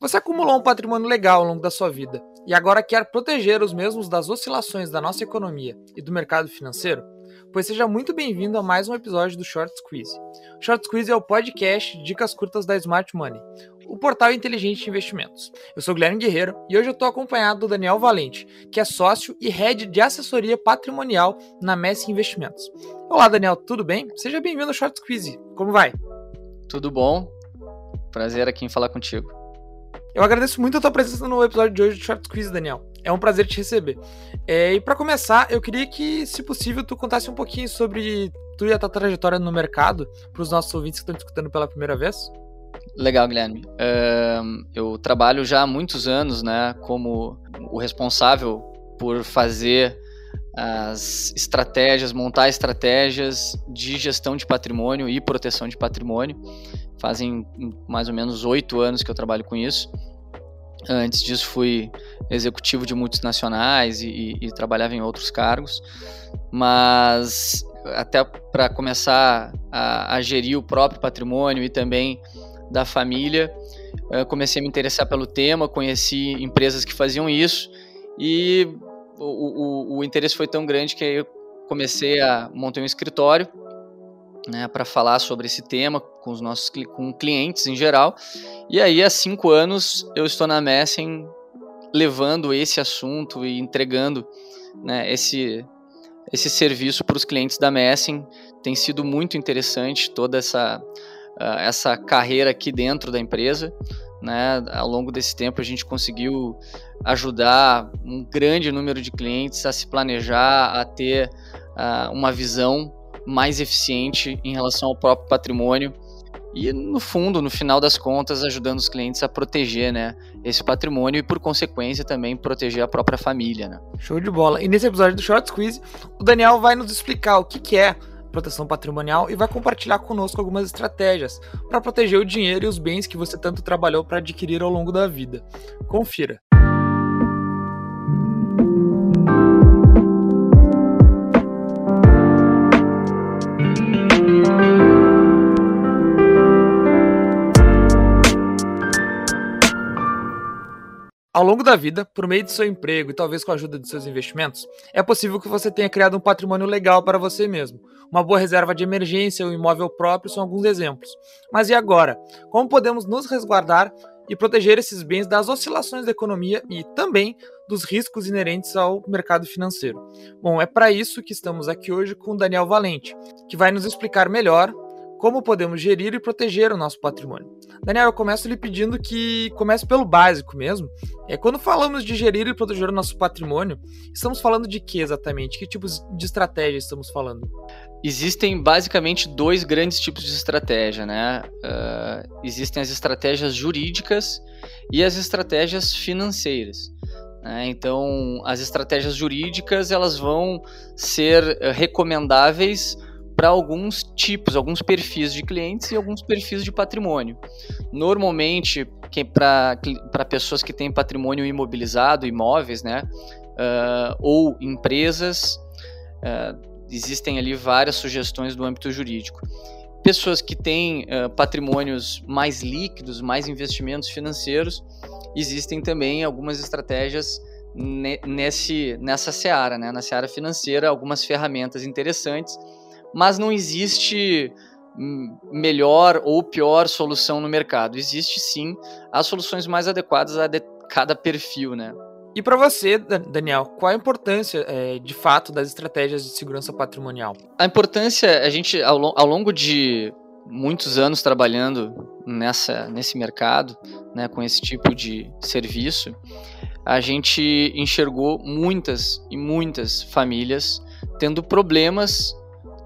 Você acumulou um patrimônio legal ao longo da sua vida e agora quer proteger os mesmos das oscilações da nossa economia e do mercado financeiro? Pois seja muito bem-vindo a mais um episódio do Short Squeeze. Short Squeeze é o podcast de dicas curtas da Smart Money, o portal inteligente de investimentos. Eu sou Guilherme Guerreiro e hoje eu estou acompanhado do Daniel Valente, que é sócio e head de assessoria patrimonial na Messi Investimentos. Olá, Daniel, tudo bem? Seja bem-vindo ao Short Squeeze. Como vai? Tudo bom? Prazer aqui em falar contigo. Eu agradeço muito a tua presença no episódio de hoje do Short Quiz, Daniel. É um prazer te receber. É, e para começar, eu queria que, se possível, tu contasse um pouquinho sobre tu e a tua trajetória no mercado para os nossos ouvintes que estão escutando pela primeira vez. Legal, Guilherme. Uh, eu trabalho já há muitos anos, né, como o responsável por fazer as estratégias, montar estratégias de gestão de patrimônio e proteção de patrimônio. Fazem mais ou menos oito anos que eu trabalho com isso. Antes disso, fui executivo de multinacionais e, e, e trabalhava em outros cargos. Mas, até para começar a, a, gerir o próprio patrimônio e também da família, comecei a me interessar pelo tema, conheci empresas que faziam isso e o, o, o interesse foi tão grande que eu comecei a montar um escritório né, para falar sobre esse tema com os nossos com clientes em geral. E aí, há cinco anos, eu estou na Messen levando esse assunto e entregando né, esse, esse serviço para os clientes da Messen. Tem sido muito interessante toda essa, uh, essa carreira aqui dentro da empresa. Né? Ao longo desse tempo, a gente conseguiu ajudar um grande número de clientes a se planejar, a ter uh, uma visão mais eficiente em relação ao próprio patrimônio e no fundo, no final das contas, ajudando os clientes a proteger, né, esse patrimônio e por consequência também proteger a própria família, né? Show de bola. E nesse episódio do Short Squeeze, o Daniel vai nos explicar o que, que é proteção patrimonial e vai compartilhar conosco algumas estratégias para proteger o dinheiro e os bens que você tanto trabalhou para adquirir ao longo da vida. Confira. Ao longo da vida, por meio de seu emprego e talvez com a ajuda de seus investimentos, é possível que você tenha criado um patrimônio legal para você mesmo. Uma boa reserva de emergência ou um imóvel próprio são alguns exemplos. Mas e agora? Como podemos nos resguardar e proteger esses bens das oscilações da economia e também dos riscos inerentes ao mercado financeiro? Bom, é para isso que estamos aqui hoje com o Daniel Valente, que vai nos explicar melhor como podemos gerir e proteger o nosso patrimônio. Daniel, eu começo lhe pedindo que comece pelo básico mesmo. É quando falamos de gerir e proteger o nosso patrimônio, estamos falando de que exatamente? Que tipos de estratégia estamos falando? Existem basicamente dois grandes tipos de estratégia, né? Uh, existem as estratégias jurídicas e as estratégias financeiras. Né? Então, as estratégias jurídicas elas vão ser recomendáveis para alguns tipos, alguns perfis de clientes e alguns perfis de patrimônio. Normalmente, para pessoas que têm patrimônio imobilizado, imóveis, né, uh, ou empresas, uh, existem ali várias sugestões do âmbito jurídico. Pessoas que têm uh, patrimônios mais líquidos, mais investimentos financeiros, existem também algumas estratégias nesse, nessa seara, né, na seara financeira, algumas ferramentas interessantes mas não existe melhor ou pior solução no mercado. Existe sim as soluções mais adequadas a de cada perfil, né? E para você, Daniel, qual a importância, é, de fato, das estratégias de segurança patrimonial? A importância, a gente, ao, ao longo de muitos anos trabalhando nessa, nesse mercado, né, com esse tipo de serviço, a gente enxergou muitas e muitas famílias tendo problemas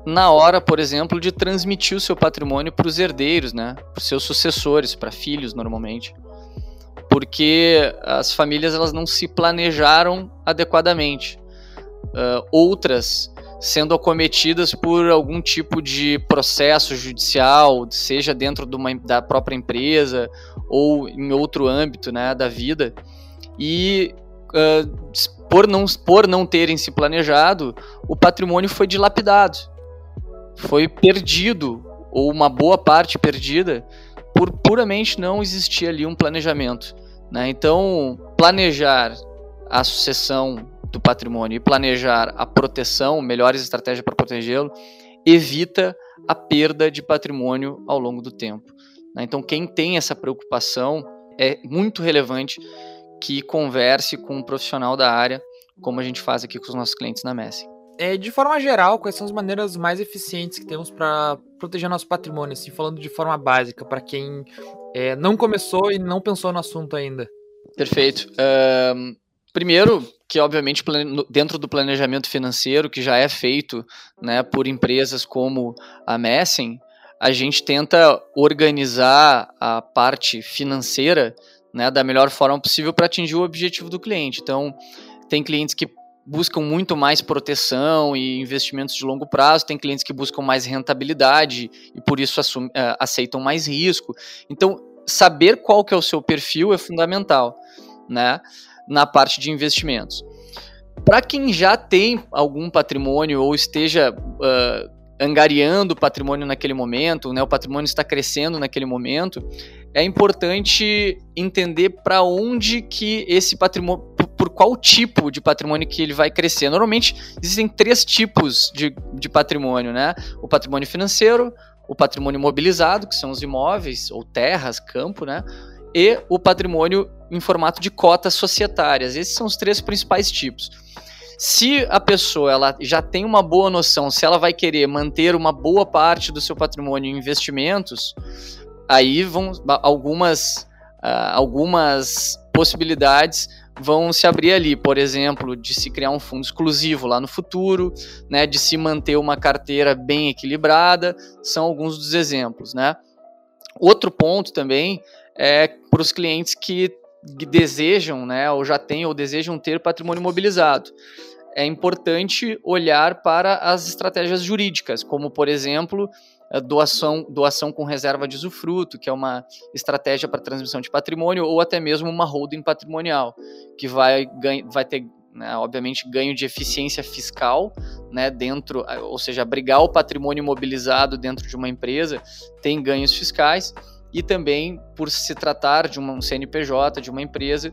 na hora, por exemplo, de transmitir o seu patrimônio para os herdeiros, né? Para seus sucessores, para filhos normalmente. Porque as famílias elas não se planejaram adequadamente. Uh, outras sendo acometidas por algum tipo de processo judicial, seja dentro de uma, da própria empresa ou em outro âmbito né, da vida. E uh, por, não, por não terem se planejado, o patrimônio foi dilapidado foi perdido, ou uma boa parte perdida, por puramente não existir ali um planejamento. Né? Então, planejar a sucessão do patrimônio e planejar a proteção, melhores estratégias para protegê-lo, evita a perda de patrimônio ao longo do tempo. Né? Então, quem tem essa preocupação é muito relevante que converse com um profissional da área, como a gente faz aqui com os nossos clientes na Messi. É, de forma geral, quais são as maneiras mais eficientes que temos para proteger nosso patrimônio, assim, falando de forma básica, para quem é, não começou e não pensou no assunto ainda? Perfeito. Primeiro, que obviamente dentro do planejamento financeiro que já é feito né, por empresas como a Messen, a gente tenta organizar a parte financeira né, da melhor forma possível para atingir o objetivo do cliente. Então, tem clientes que buscam muito mais proteção e investimentos de longo prazo, tem clientes que buscam mais rentabilidade e por isso eh, aceitam mais risco. Então, saber qual que é o seu perfil é fundamental, né, na parte de investimentos. Para quem já tem algum patrimônio ou esteja uh, angariando patrimônio naquele momento, né, o patrimônio está crescendo naquele momento, é importante entender para onde que esse patrimônio, por qual tipo de patrimônio que ele vai crescer. Normalmente existem três tipos de, de patrimônio, né? O patrimônio financeiro, o patrimônio mobilizado, que são os imóveis ou terras, campo, né? E o patrimônio em formato de cotas societárias. Esses são os três principais tipos. Se a pessoa ela já tem uma boa noção se ela vai querer manter uma boa parte do seu patrimônio em investimentos, aí vão algumas, uh, algumas possibilidades vão se abrir ali, por exemplo, de se criar um fundo exclusivo lá no futuro, né, de se manter uma carteira bem equilibrada, são alguns dos exemplos, né? Outro ponto também é para os clientes que desejam, né, ou já têm ou desejam ter patrimônio imobilizado. É importante olhar para as estratégias jurídicas, como por exemplo, doação, doação com reserva de usufruto, que é uma estratégia para transmissão de patrimônio, ou até mesmo uma holding patrimonial, que vai, vai ter né, obviamente ganho de eficiência fiscal, né, dentro, ou seja, abrigar o patrimônio imobilizado dentro de uma empresa tem ganhos fiscais e também por se tratar de um CNPJ, de uma empresa,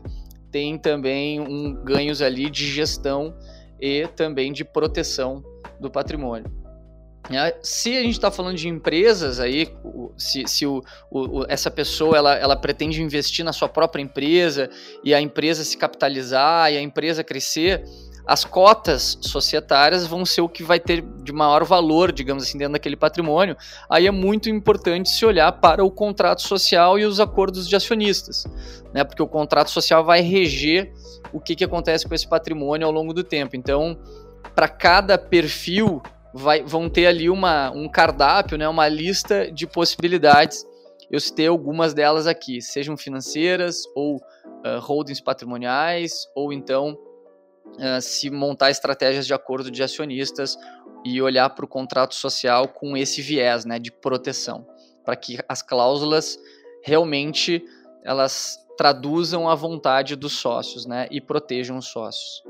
tem também um, ganhos ali de gestão e também de proteção do patrimônio. É, se a gente está falando de empresas aí, se, se o, o, essa pessoa ela, ela pretende investir na sua própria empresa e a empresa se capitalizar e a empresa crescer, as cotas societárias vão ser o que vai ter de maior valor, digamos assim, dentro daquele patrimônio. Aí é muito importante se olhar para o contrato social e os acordos de acionistas, né? Porque o contrato social vai reger o que, que acontece com esse patrimônio ao longo do tempo. Então, para cada perfil, vai, vão ter ali uma, um cardápio, né? uma lista de possibilidades. Eu citei algumas delas aqui, sejam financeiras ou uh, holdings patrimoniais, ou então uh, se montar estratégias de acordo de acionistas e olhar para o contrato social com esse viés né, de proteção, para que as cláusulas realmente elas traduzam a vontade dos sócios né, e protejam os sócios.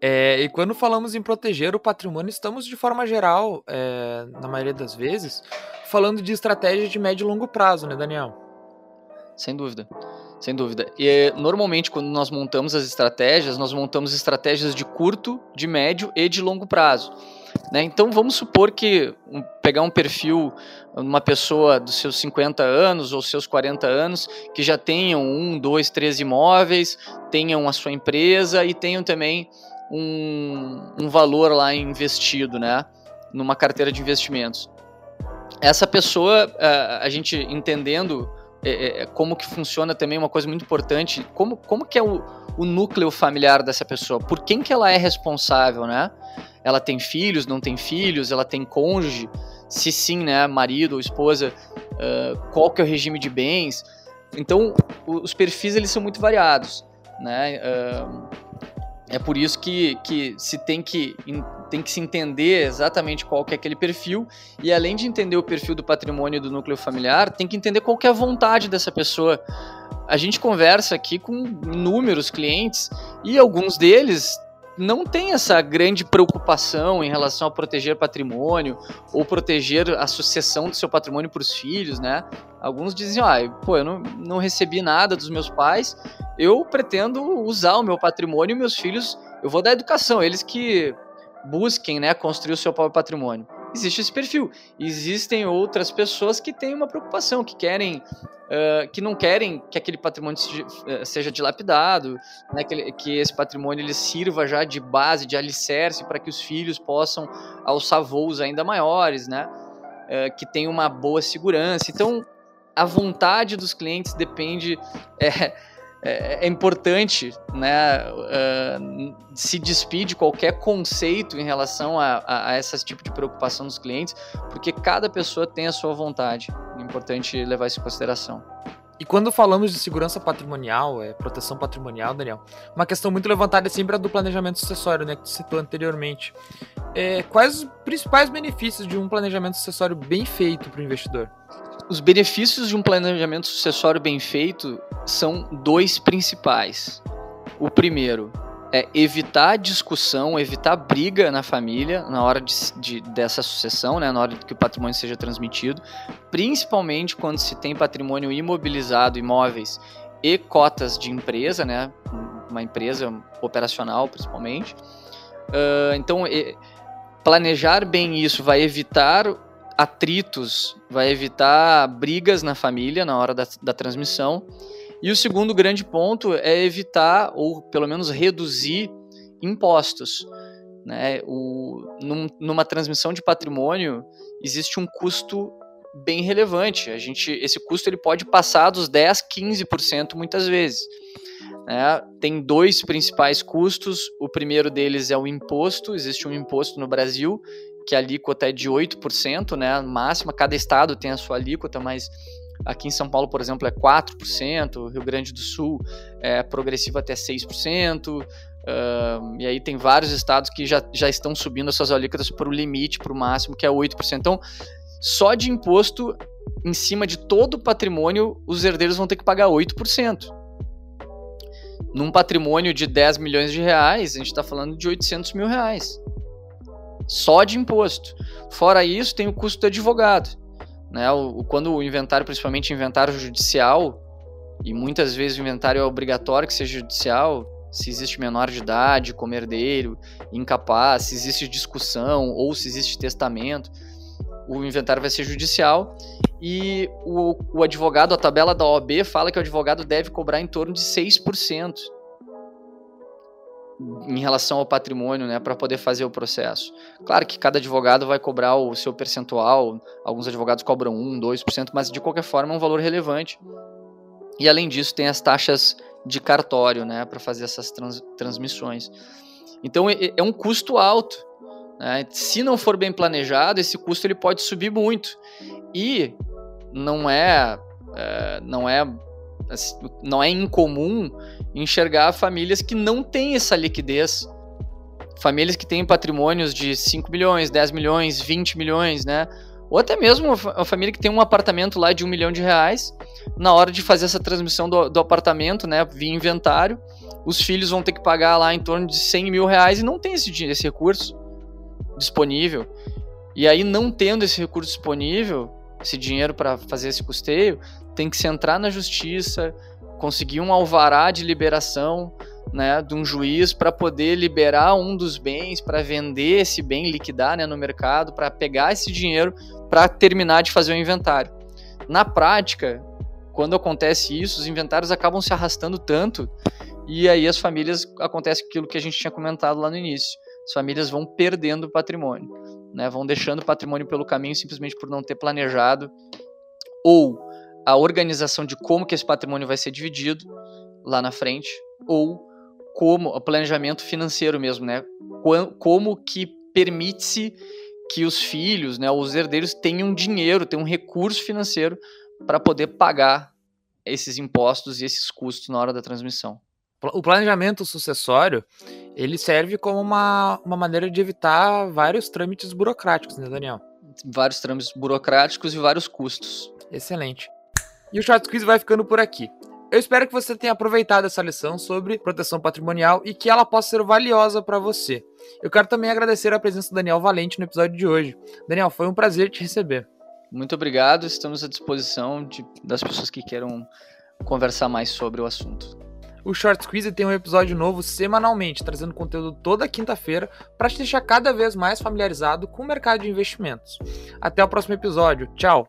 É, e quando falamos em proteger o patrimônio, estamos de forma geral, é, na maioria das vezes, falando de estratégias de médio e longo prazo, né, Daniel? Sem dúvida. Sem dúvida. E normalmente, quando nós montamos as estratégias, nós montamos estratégias de curto, de médio e de longo prazo. Né? Então, vamos supor que um, pegar um perfil, uma pessoa dos seus 50 anos ou seus 40 anos, que já tenham um, dois, três imóveis, tenham a sua empresa e tenham também um, um valor lá investido, né? Numa carteira de investimentos. Essa pessoa, a gente entendendo é, é, é, como que funciona também uma coisa muito importante, como, como que é o, o núcleo familiar dessa pessoa, por quem que ela é responsável, né? Ela tem filhos, não tem filhos, ela tem cônjuge, se sim, né, marido ou esposa, qual que é o regime de bens. Então, os perfis eles são muito variados, né? Uh, é por isso que, que se tem que, tem que se entender exatamente qual que é aquele perfil e além de entender o perfil do patrimônio do núcleo familiar, tem que entender qual que é a vontade dessa pessoa. A gente conversa aqui com inúmeros clientes e alguns deles não tem essa grande preocupação em relação a proteger patrimônio ou proteger a sucessão do seu patrimônio para os filhos, né? Alguns dizem, ah, pô, eu não, não recebi nada dos meus pais eu pretendo usar o meu patrimônio e meus filhos, eu vou dar educação, eles que busquem, né, construir o seu próprio patrimônio. Existe esse perfil. Existem outras pessoas que têm uma preocupação, que querem, uh, que não querem que aquele patrimônio seja dilapidado, né, que, que esse patrimônio ele sirva já de base, de alicerce para que os filhos possam alçar voos ainda maiores, né, uh, que tenham uma boa segurança. Então, a vontade dos clientes depende. É, é, é importante né, uh, se despedir de qualquer conceito em relação a, a, a esse tipo de preocupação dos clientes, porque cada pessoa tem a sua vontade. É importante levar isso em consideração. E quando falamos de segurança patrimonial, é, proteção patrimonial, Daniel, uma questão muito levantada é sempre a do planejamento sucessório, né, que tu citou anteriormente. É, quais os principais benefícios de um planejamento sucessório bem feito para o investidor? Os benefícios de um planejamento sucessório bem feito são dois principais. O primeiro é evitar discussão, evitar briga na família na hora de, de, dessa sucessão, né, na hora que o patrimônio seja transmitido, principalmente quando se tem patrimônio imobilizado, imóveis e cotas de empresa, né, uma empresa operacional principalmente. Uh, então, e, planejar bem isso vai evitar atritos, vai evitar brigas na família na hora da, da transmissão. E o segundo grande ponto é evitar, ou pelo menos reduzir, impostos. Né? O, num, numa transmissão de patrimônio, existe um custo bem relevante. A gente, esse custo ele pode passar dos 10, 15% muitas vezes. Né? Tem dois principais custos. O primeiro deles é o imposto. Existe um imposto no Brasil que a alíquota é de 8%, né, máxima, cada estado tem a sua alíquota, mas aqui em São Paulo, por exemplo, é 4%, Rio Grande do Sul é progressivo até 6%, uh, e aí tem vários estados que já, já estão subindo as suas alíquotas para o limite, para o máximo, que é 8%. Então, só de imposto em cima de todo o patrimônio, os herdeiros vão ter que pagar 8%. Num patrimônio de 10 milhões de reais, a gente está falando de 800 mil reais só de imposto. Fora isso, tem o custo do advogado. Né? O, quando o inventário, principalmente inventário judicial, e muitas vezes o inventário é obrigatório que seja judicial, se existe menor de idade, como herdeiro, incapaz, se existe discussão ou se existe testamento, o inventário vai ser judicial. E o, o advogado, a tabela da OAB fala que o advogado deve cobrar em torno de 6% em relação ao patrimônio, né, para poder fazer o processo. Claro que cada advogado vai cobrar o seu percentual, alguns advogados cobram 1, 2%, mas de qualquer forma é um valor relevante. E além disso, tem as taxas de cartório, né, para fazer essas trans, transmissões. Então é, é um custo alto. Né? Se não for bem planejado, esse custo ele pode subir muito. E não é, é não é não é incomum enxergar famílias que não têm essa liquidez. Famílias que têm patrimônios de 5 milhões, 10 milhões, 20 milhões, né? Ou até mesmo uma família que tem um apartamento lá de um milhão de reais, na hora de fazer essa transmissão do, do apartamento, né, via inventário, os filhos vão ter que pagar lá em torno de 100 mil reais e não tem esse, esse recurso disponível. E aí, não tendo esse recurso disponível, esse dinheiro para fazer esse custeio, tem que se entrar na justiça, conseguir um alvará de liberação né, de um juiz para poder liberar um dos bens, para vender esse bem, liquidar né, no mercado, para pegar esse dinheiro para terminar de fazer o inventário. Na prática, quando acontece isso, os inventários acabam se arrastando tanto e aí as famílias acontece aquilo que a gente tinha comentado lá no início. As famílias vão perdendo patrimônio, né, vão deixando o patrimônio pelo caminho simplesmente por não ter planejado ou a organização de como que esse patrimônio vai ser dividido lá na frente, ou como o planejamento financeiro mesmo, né? Como que permite-se que os filhos, né, os herdeiros tenham dinheiro, tenham um recurso financeiro para poder pagar esses impostos e esses custos na hora da transmissão. O planejamento sucessório, ele serve como uma, uma maneira de evitar vários trâmites burocráticos, né, Daniel? Vários trâmites burocráticos e vários custos. Excelente. E o Short Quiz vai ficando por aqui. Eu espero que você tenha aproveitado essa lição sobre proteção patrimonial e que ela possa ser valiosa para você. Eu quero também agradecer a presença do Daniel Valente no episódio de hoje. Daniel, foi um prazer te receber. Muito obrigado, estamos à disposição de, das pessoas que queiram conversar mais sobre o assunto. O Short Squeeze tem um episódio novo semanalmente, trazendo conteúdo toda quinta-feira para te deixar cada vez mais familiarizado com o mercado de investimentos. Até o próximo episódio. Tchau!